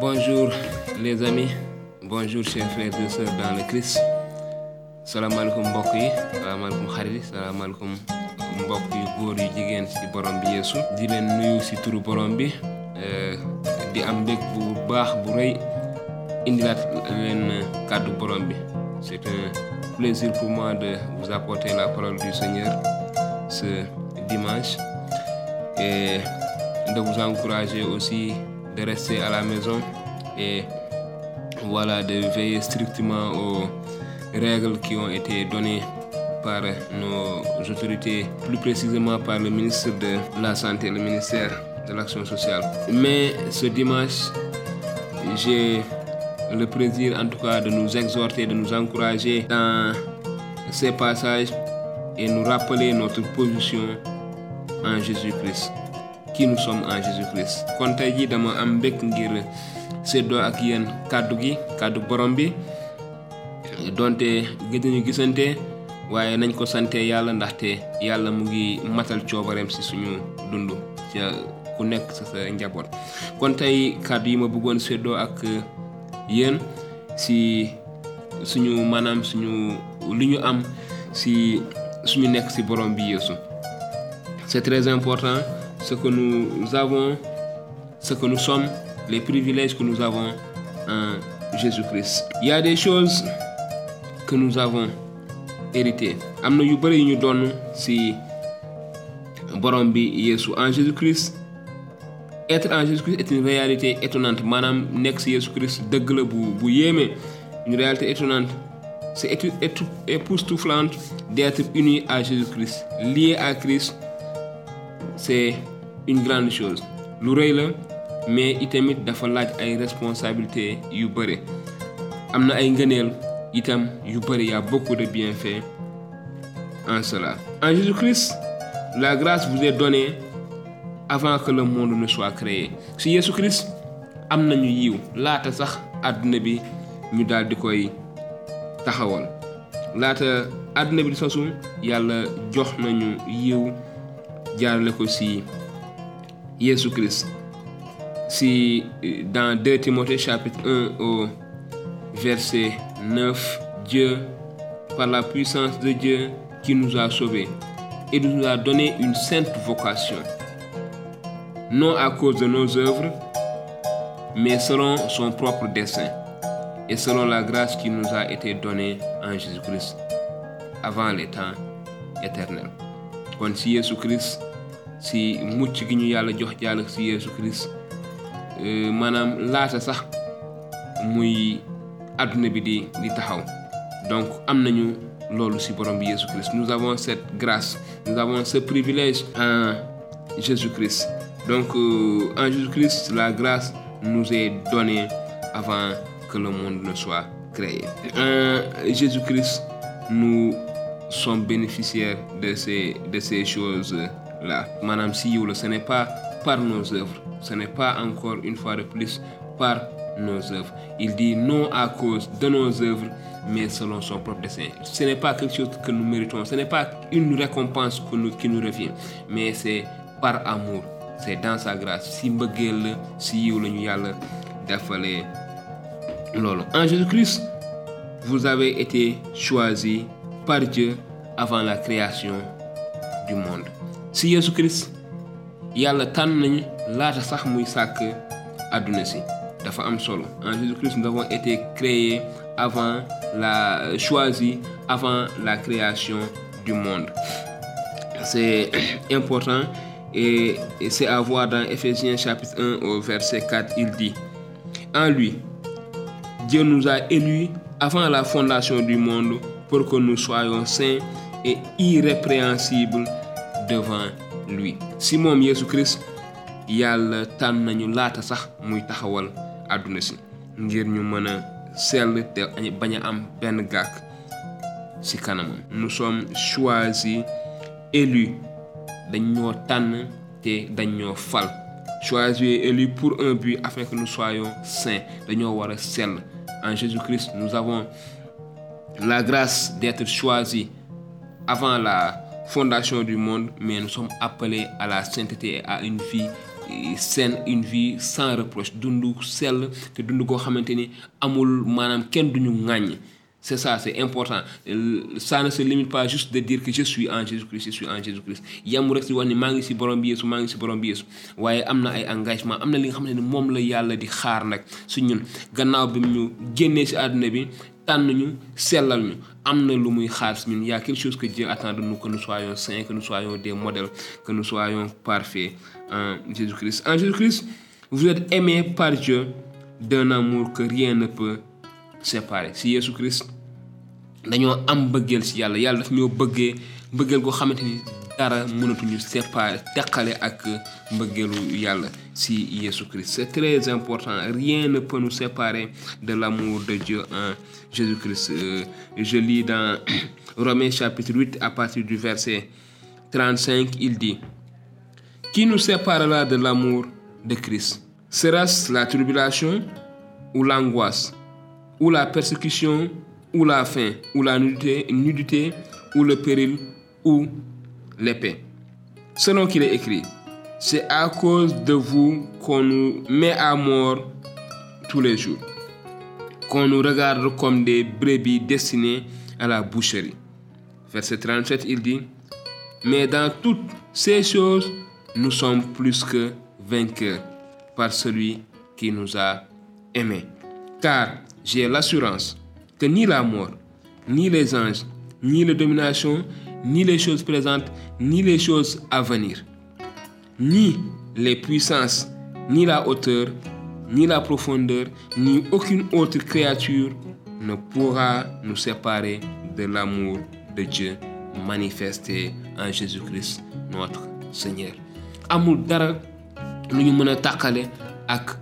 Bonjour les amis, bonjour chers frères et sœurs dans le Christ. salaamaaleykum mbokk yi. Salaamaaleykum xarit yi. Salaamaaleykum mbokk yu góor yu jigéen ci borom bi Yeesu. Di leen nuyu ci turu borom bi. Di am mbég bu baax bu rëy. Indilaat leen kàddu borom bi. C'est un plaisir pour moi de vous apporter la parole du Seigneur ce dimanche. Et de vous encourager aussi rester à la maison et voilà de veiller strictement aux règles qui ont été données par nos autorités, plus précisément par le ministre de la Santé, le ministère de l'Action sociale. Mais ce dimanche, j'ai le plaisir en tout cas de nous exhorter, de nous encourager dans ces passages et nous rappeler notre position en Jésus-Christ. Qui nous sommes en Jésus-Christ. kon tey jii dama am mbégte ngir séddoo ak yéen kàddu gi kàddu borom bi. Donte gëj nañu gisante waaye nañ ko sante yàlla ndaxte yàlla mu ngi suñu nekk kon ma bëggoon séddoo ak yéen ci suñu maanaam suñu li am ci suñu nekk ci borom bi Yeesu. C'est très important ce que nous avons ce que nous sommes les privilèges que nous avons en Jésus-Christ. Il y a des choses que nous avons hérité am na yu en Jésus-Christ être en Jésus-Christ est une réalité étonnante. Maanaam nekk ci Jésus-Christ dëgg bu une réalité étonnante. C'est époustouflante d'être uni à Jésus-Christ lié à Christ c'est une grande chose. Lu rëy mais itamit dafa laaj ay responsabilités yu bëri am na ay ngëneel itam yu y a beaucoup de bienfaits en cela. En Jésus-Christ la grâce vous est donnée avant que le monde ne soit créé. Si Jésus-Christ am nañu yiw laata sax àdduna bi ñu daal di koy taxawal. Laata àdduna bi di sosu yàlla jox yiw jaarale ko si Jésus-Christ si dans 2 Timothée chapitre 1 au verset 9 Dieu par la puissance de Dieu qui nous a sauvés et nous a donné une sainte vocation non à cause de nos œuvres mais selon son propre dessein et selon la grâce qui nous a été donnée en Jésus-Christ avant les temps éternels kon si si jox jàll si Jésus-Christ taxaw. Donc am nañu bi Jésus-Christ nous avons cette grâce nous avons ce privilège en Jésus-Christ donc euh, en Jésus-Christ la grâce nous est donnée avant que le monde ne soit créé. En Jésus-Christ nous sommes bénéficiaires de ces de ces choses là maanaam si yiw la ce n'est pas par nos œuvres ce n'est pas encore une fois de plus par nos œuvres. Il dit non à cause de nos œuvres, mais selon son propre dessein. Ce n'est pas quelque chose que nous méritons, ce n'est pas une récompense que nous, qui nous revient, mais c'est par amour, c'est dans sa grâce. Si si. En Jésus-Christ, vous avez été choisis Dieu avant la création du monde. Si Jésus-Christ yàlla tànn nañu laata sax muy sàkk àdduna si. dafa am solo en Jésus-Christ nous avons été créés avant la choisis avant la création du monde c'est important et c'est à voir dans Éphésiens chapitre 1 au verset 4 il dit en lui Dieu nous a élus avant la fondation du monde pour que nous soyons saints et irrépréhensibles devant lui. Si moom Jésus-Christ yàlla tànn nañu laata sax muy taxawal àdduna si ngir ñu mën a sell te bañ a am benn gàkk ci kanamam. Nous sommes choisis élus. Dañ ñoo tànn te dañ ñoo fal. Choisis élus pour un but afin que nous soyons saints. Dañoo war a sell. En Jésus-Christ nous avons la grâce d'être choisis avant la fondation du monde mais nous sommes appelés à la sainteté et à une vie saine une vie sans reproche. Dundu sell te dund koo xamante ni amul maanaam kenn duñu ŋàññ c'est ça c'est important. Ça ne se limite pas juste de dire que je suis en Jésus-Christ je suis en Jésus-Christ. Yam rek si wax ni maa ngi si borom bi Yeesu maa ngi borom bi Yeesu. Waaye am ay engagement am na li nga xamante ni la yàlla di xaar nag su ñun. Gannaaw bi ñu génnee si àdduna bi tànn ñu sellal ñu. Am na lu muy xaar si ñun. Y a quelque chose que Dieu attend de nous que nous soyons saints que nous soyons des modèles que nous soyons parfaits en Jésus-Christ. En Jésus-Christ vous êtes aimés par Dieu d'un amour que rien ne peut séparé si Yeesu Christ dañoo am bëggeel si yàlla yàlla daf ñoo bëggee mbëggeel goo xamante ni dara mënatuñu séparé teqale ak mbëggeelu yàlla Yeesu Christ. C'est très important rien ne peut nous séparer de l'amour de Dieu en Jésus-Christ Euh, je lis dans Romains chapitre 8 à partir du verset 35 il dit qui nous séparera de l'amour de Christ? Sera-ce la tribulation ou l'angoisse? Ou la persécution, ou la faim, ou la nudité, nudité, ou le péril, ou l'épée. Selon qu'il est écrit, c'est à cause de vous qu'on nous met à mort tous les jours, qu'on nous regarde comme des brebis destinées à la boucherie. Verset 37, il dit, mais dans toutes ces choses, nous sommes plus que vainqueurs par celui qui nous a aimés. Car j'ai l'assurance que ni la mort, ni les anges, ni les dominations, ni les choses présentes, ni les choses à venir, ni les puissances, ni la hauteur, ni la profondeur, ni aucune autre créature ne pourra nous séparer de l'amour de Dieu manifesté en Jésus-Christ notre Seigneur. amul dara ak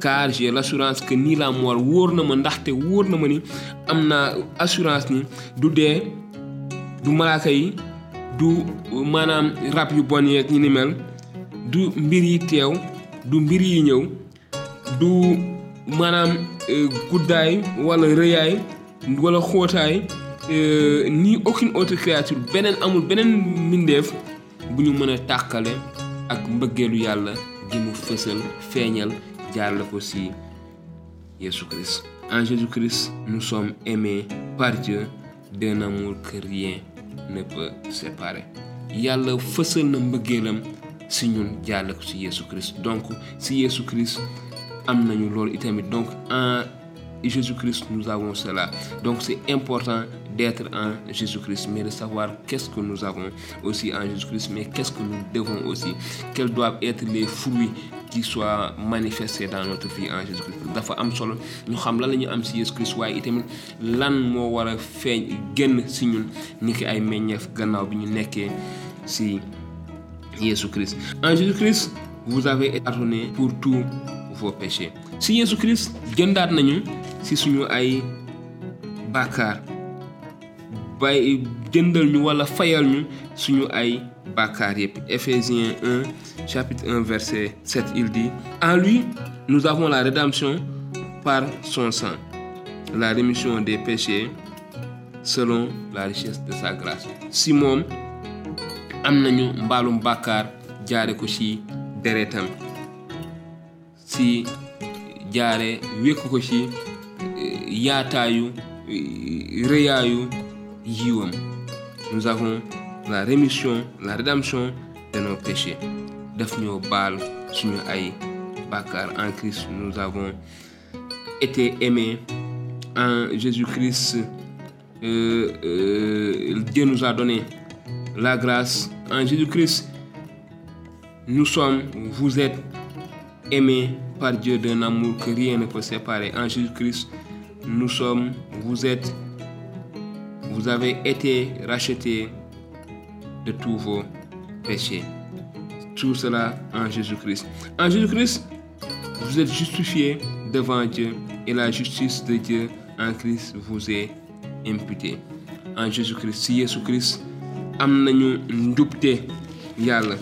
car j'ai l'assurance que nii la mort wóor na ma ndaxte wóor na ma ni am naa assurance ni du dee du malaaka yi du maanaam rab yu bon yeeg ñi ni mel du mbir yi teew du mbir yi ñëw du maanaam guddaay wala rëyaay wala xóotaay ni aucune autre créature beneen amul beneen mbindeef bu ñu mën a tàqale ak mbëggeelu yàlla gi mu fësal feeñal jaarale Jésus Christ. En Jésus Christ nous sommes aimés par Dieu. D'un amour que rien ne peut séparer. Yàlla fësal na mbëggeelam ci ñun jaarale ci Jésus Christ. Donc ci Jésus Christ am nañu loolu itamit donc en Jésus-Christ nous avons cela. Donc c'est important d'être en Jésus-Christ mais de savoir qu'est-ce que nous avons aussi en Jésus-Christ mais qu'est-ce que nous devons aussi. Quels doivent être les fruits qui soient manifestés dans notre vie en Jésus-Christ. Dafa am solo ñu xam lan la ñu am ci Jésus-Christ waaye itamit lan moo war a feeñ génn ci ñun ni ki ay meññeef gannaaw bi ñu nekkee ci Jésus-Christ. En Jésus-Christ vous avez été pardonné pour tous vos péchés. Ci Jésus-Christ jëndaat nañu ci suñu ay bàkkaar bay jëndal ñu wala fayal ñu suñu ay bàkkaar yépp Éphésiens 1 chapitre 1 verset 7 il dit en lui nous avons la rédemption par son sang la rémission des péchés selon la richesse de sa grâce si moom am nañu mbaalum bàkkaar deretam. Si jaare wékk ko ci yaataayu rëyaayu yiwam. Nous avons la rémission la rédemption de nos péchés. Daf ñoo baal suñu ay bàkkaar en Christ. Nous avons été aimés en Jésus-Christ. Euh, euh, Dieu nous a donné la grâce en Jésus-Christ. Nous sommes vous êtes aimés par Dieu d'un amour que rien ne peut séparer. En Jésus-Christ nous sommes vous êtes vous avez été rachetés de tous vos péchés. Tout cela en Jésus-Christ. En Jésus-Christ vous êtes justifiés devant Dieu et la justice de Dieu en Christ vous est imputée. En Jésus-Christ si Jésus-Christ am nañu njubte yàlla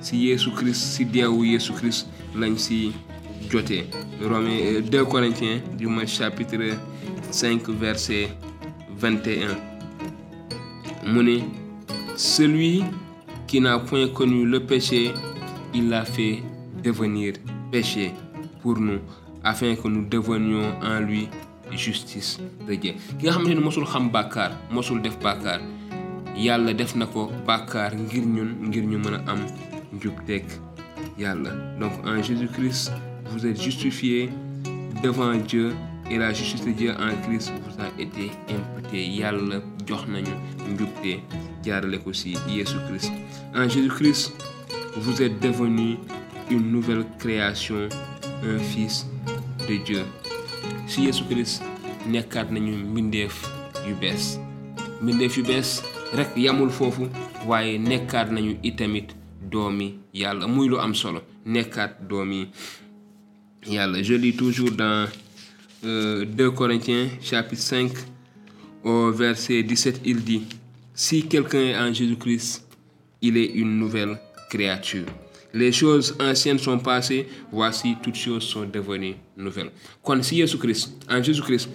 si Yeesu Christ si deewu Yeesu Christ lañ si jotee Romains 2 Corinthiens du moins chapitre 5 verset 21 mu ne celui qui n'a point connu le péché il l'a fait devenir péché pour nous afin que nous devenions en lui justice de Dieu def donc en Jésus-Christ vous êtes justifiés devant Dieu et la justice de Dieu en Christ vous a été imputée. Yàlla Jésus Christ. En Jésus-Christ vous êtes devenus une nouvelle création un fils de Dieu. Ci Jésus Christ nekkaat nañu mbindeef yu bees. Mbindeef yamul itamit je lis toujours dans euh, 2 Corinthiens chapitre 5 au verset 17 il dit si quelqu'un est en Jésus-Christ il est une nouvelle créature. Les choses anciennes sont passées voici toutes choses sont devenues nouvelles kon si Jésus-Christ en Jésus-Christ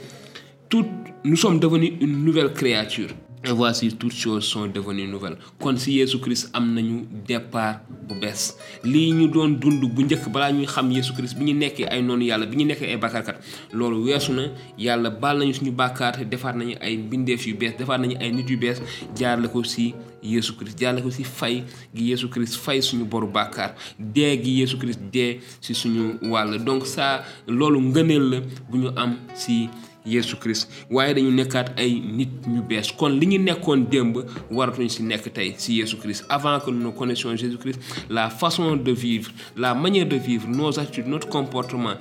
nous sommes devenus une nouvelle créature et voici toutes choses sont devenues nouvelles. Kon si Yesu Christ am nañu départ bu bees. Lii ñu doon dund bu njëkk balaa ñuy xam Yesu Christ bi ñu nekkee ay noonu yàlla bi ñu nekkee ay bàkkaarkat loolu weesu na. Yàlla baal nañu suñu bàkkaar defaat nañu ay mbindeef yu bees defaat nañu ay nit yu bees jaarale ko si Yesu Christ jaarale ko si fay gi Yesu Christ fay suñu boru bàkkaar dee gi Yesu Christ dee si suñu wàll. Donc ça loolu ngëneel la bu ñu am si Yesu Christ. Waaye dañu nekkaat ay nit ñu bees. Kon li ñu nekkoon démb waratuñ si nekk tey Christ. Avant que nous connaissions Jésus Christ la façon de vivre la manière de vivre nos attitudes notre comportement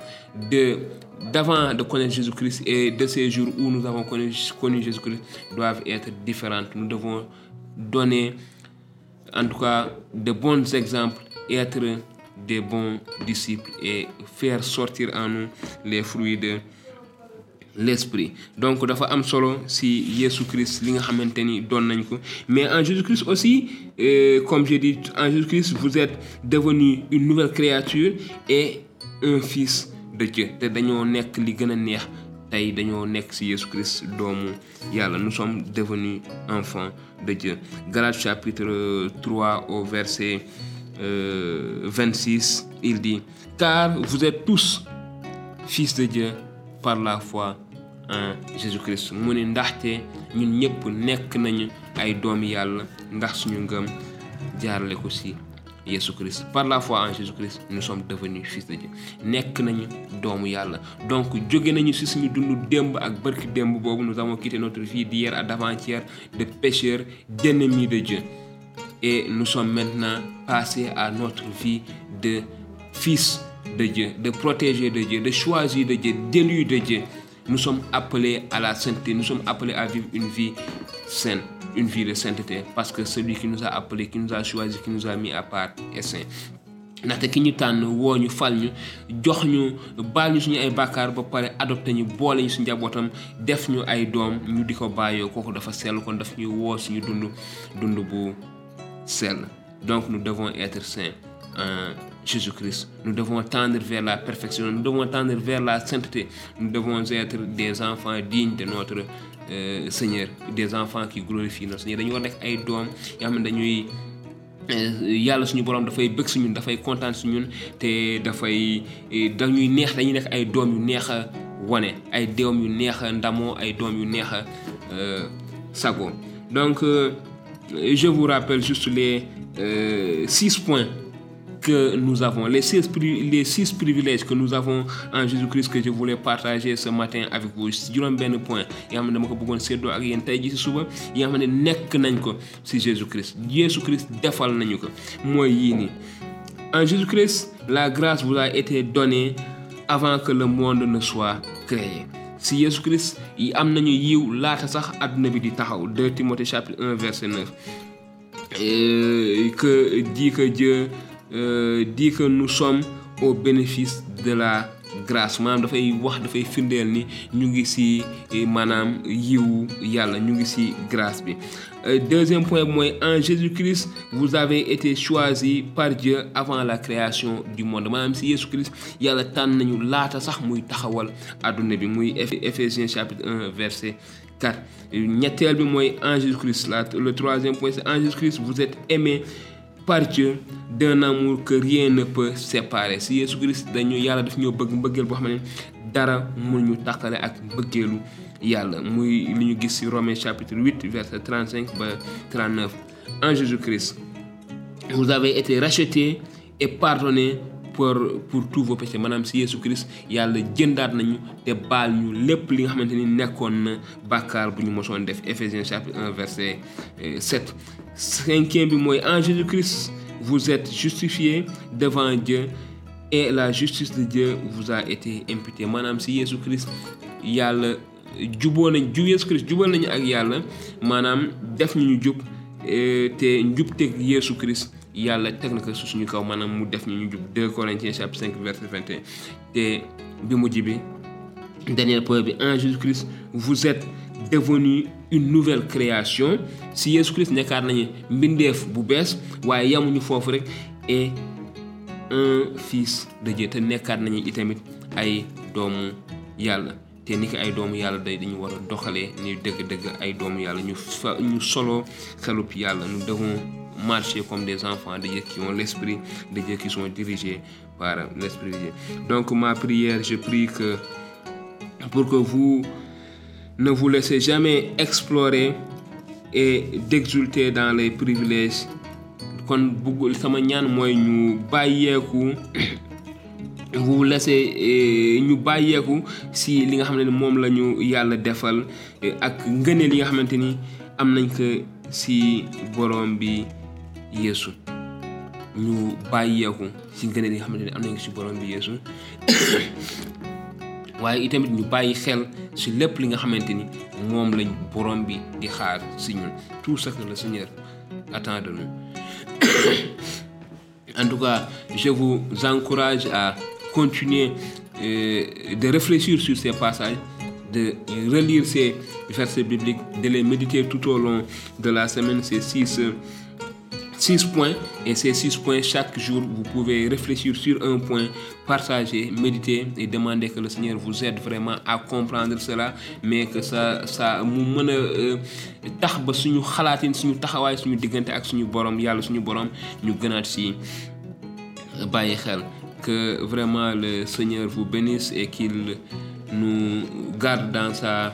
de d'avant de connaître Jésus Christ et de ces jours où nous avons connu, connu Jésus Christ doivent être différentes. Nous devons donner en tout cas de bons exemples être des bons disciples et faire sortir en nous les fruits de l'esprit. Donc dafa am solo si Jésus Christ li nga xamante ni doon nañ ko. Mais en Jésus Christ aussi euh, comme j'ai dit en Jésus Christ vous êtes devenu une nouvelle créature et un fils de Dieu. Te dañoo nekk li gën a neex. Tey dañoo nekk si Jésus Christ doomu yàlla. Nous sommes devenus enfants de Dieu. Galates chapitre 3 au verset euh, 26 il dit car vous êtes tous fils de Dieu par la foi en Jésus-Christ mu ne ndaxte ñun ñëpp nekk nañu ay doomi yàlla ndax suñu ngëm jaarale ko ci Jésus-Christ. Par la foi en Jésus-Christ nous sommes devenus fils de Dieu. Nekk nañu doomu yàlla. Donc jóge nañu ci suñu dund démb ak barki démb boobu nous avons quitté notre vie d'hier à d'avant-hier de pécheurs d'ennemis de Dieu. Et nous sommes maintenant passés à notre vie de fils de Dieu, de protégé de Dieu, de choisi de Dieu, d'élu de Dieu. Nous sommes appelés à la sainteté, nous sommes appelés à vivre une vie saine, une vie de sainteté, parce que celui qui nous a appelés, qui nous a choisi, qui nous a mis à part est saint. ndaxte ki ñu tànn woo ñu fal ñu jox ñu baal ñu suñu ay bàkkaar ba pare adopté ñu boole ñu suñu njabootam def ñu ay doom ñu di ko bàyyoo kooku dafa sell kon daf ñuy woo suñu dund dund bu sell donc nous devons être saints Jésus-Christ. Nous devons tendre vers la perfection, nous devons tendre vers la sainteté. Nous devons être des enfants dignes de notre euh, Seigneur, des enfants qui glorifient notre Seigneur. doom yoo xam ne dañuy yàlla suñu borom dafay bëgg si ñun dafay kontaan si ñun te dafay dañuy neex dañuy nekk ay doom yu neex a wane ay doom yu neex a ndamoo ay doom yu neex a sago donc euh, je vous rappelle juste les euh, six points que nous avons, les six, les six privilèges que nous avons en Jésus-Christ que je voulais partager ce matin avec vous. Si juróom benn point yi nga xam ne dama ko bëggoon séddoo ak si si Jésus-Christ. Jésus-Christ defal nañu en Jésus-Christ la grâce vous a été donnée avant que le monde ne soit créé. Si Jésus-Christ yi am nañu yiw laata sax taxaw. 2 Timothée chapitre 1 verset 9 et que dit que Dieu euh, dit que nous sommes au bénéfice de la grâce. Maanaam dafay wax dafay firndeel ni ñu ngi ci maanaam yiwu yàlla ñu ngi ci grâce bi. Deuxième point mooy en Jésus-Christ vous avez été choisi par Dieu avant la création du monde. Maanaam ci Jésus-Christ yàlla tànn nañu laata sax muy taxawal àdduna bi muy Éphésiens chapitre 1 verset 4 ñetteel bi mooy en Jésus Christ la le troisième point c'est en Jésus Christ vous êtes aimé par d'un amour que rien ne peut séparer. Si Yesu Christ dañu yàlla daf ñoo bëgg chapitre 8 verset 35 ba 39 en Jésus Christ vous avez été rachetés et pardonnés pour tous vos péchés. Maanaam si Yesu Christ yàlla jëndaat nañu te baal ñu lépp li nga xamante ni na bàkkaar bu ñu mosoon def. Éphésiens chapitre 1 verset 7 cinquième bi mooy en Jésus Christ vous êtes justifiés devant Dieu et la justice de Dieu vous a été imputée. Maanaam si Yesu Christ yàlla juboo nañ ju Yesu Christ jubal nañu ak yàlla maanaam def ñu jub te njubteeg Yesu Christ yàlla teg na ko su suñu kaw maanaam mu def ñu ñu jub 2 Corinthiens chapitre 5 verset 21 te bi mujj bi dernier point bi en Jésus Christ vous êtes devenu une nouvelle création. Si Yesu Christ nekkaat nañu mbindeef bu bees waaye yamuñu foofu rek et un fils de Dieu. Te nekkaat nañu itamit ay doomu yàlla. Te ni ko ay doomu yàlla day dañu war a doxalee ni dëgg-dëgg ay doomu yàlla. Ñu fa ñu solo xelub yàlla. Nous devons marcher comme des enfants de Dieu qui ont l'esprit de Dieu qui sont dirigés par l'esprit de Dieu. Donc ma prière je prie que pour que vous ne vous laissez jamais explorer et d'exulter dans les privilèges. Kon bugg sama ñaan mooy ñu bàyyeeku vous laissez ñu bàyyeeku si li nga xam ne moom la ñu yàlla defal ak ngëneel yi nga xamante ni am nañ ko si borom bi Yeesu ñu si ngëneel yi nga am nañ si borom bi itamit si lépp li nga lañ borom bi di xaar tout ce que le Seigneur attend de nous. En tout cas je vous encourage à continuer euh, de réfléchir sur ces passages de relire ces versets bibliques de les méditer tout au long de la semaine ces six six points et ces six points chaque jour vous pouvez réfléchir sur un point partager méditer et demander que le Seigneur vous aide vraiment à comprendre cela mais que ça ça mu mën a tax ba suñu xalaatin suñu taxawaay suñu diggante ak suñu borom yàlla suñu borom ñu gënaat xel que vraiment le Seigneur vous bénisse et qu'il nous garde dans sa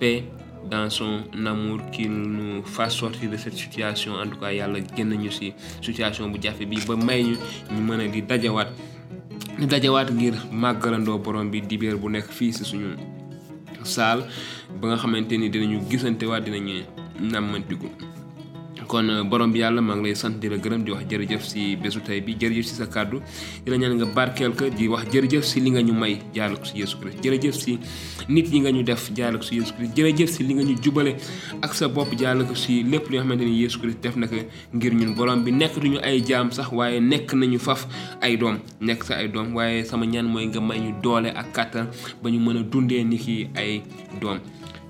paix dans son amour qu'il nous fasse sortir de cette situation. En tout cas yàlla génn ñu ci situation bu jafe bi ba may ñu ñu mën a di dajawaat di dajawaat ngir màggalandoo borom bi dibéer bu nekk fii ci suñu saal ba nga ni dinañu gisante waat dinañu kon borom bi yàlla maa ngi lay sant di la gërëm di wax jërëjëf si bésu tey bi jërëjëf si sa kàddu. Di la ñaan nga barkeel ko di wax jërëjëf si li nga ñu may jaarale ko si Yesu Christ jërëjëf si nit yi nga ñu def jaarale ko si Yesu Christ jërëjëf si li nga ñu jubale ak sa bopp jaarale ko si lépp li nga xamante ni Yesu Christ def na ko ngir ñun. Borom bi nekk duñu ay jaam sax waaye nekk nañu faf ay doom. Nekk sa ay doom waaye sama ñaan mooy nga may ñu doole ak kàttan ba ñu mën a dundee ni ki ay doom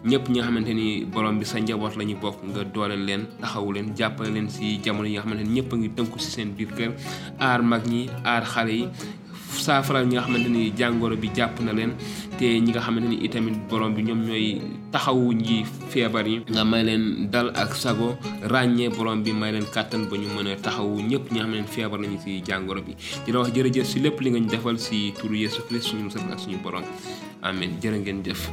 ñëpp ñi nga xamante ni borom bi sa njaboot la ñu bokk nga dooleel leen taxawu leen jàppale leen si jamono yi nga xamante ni ñëpp ngi tënku si seen biir kër. Aar mag ñi aar xale yi saafaral ñi nga xamante ni jàngoro bi jàpp na leen. Te ñi nga xamante ni itamit borom bi ñoom ñooy taxawu ñi feebar yi. Nga may leen dal ak sago ràññee borom bi may leen kàttan ba ñu mën a taxawu ñëpp ñi nga xam ne feebar nañu si jàngoro bi. Di la wax jërëjëf si lépp li nga ñu defal si turu Yesu Christ suñu musal ak suñu borom. Amen. Jërë ngeen jëf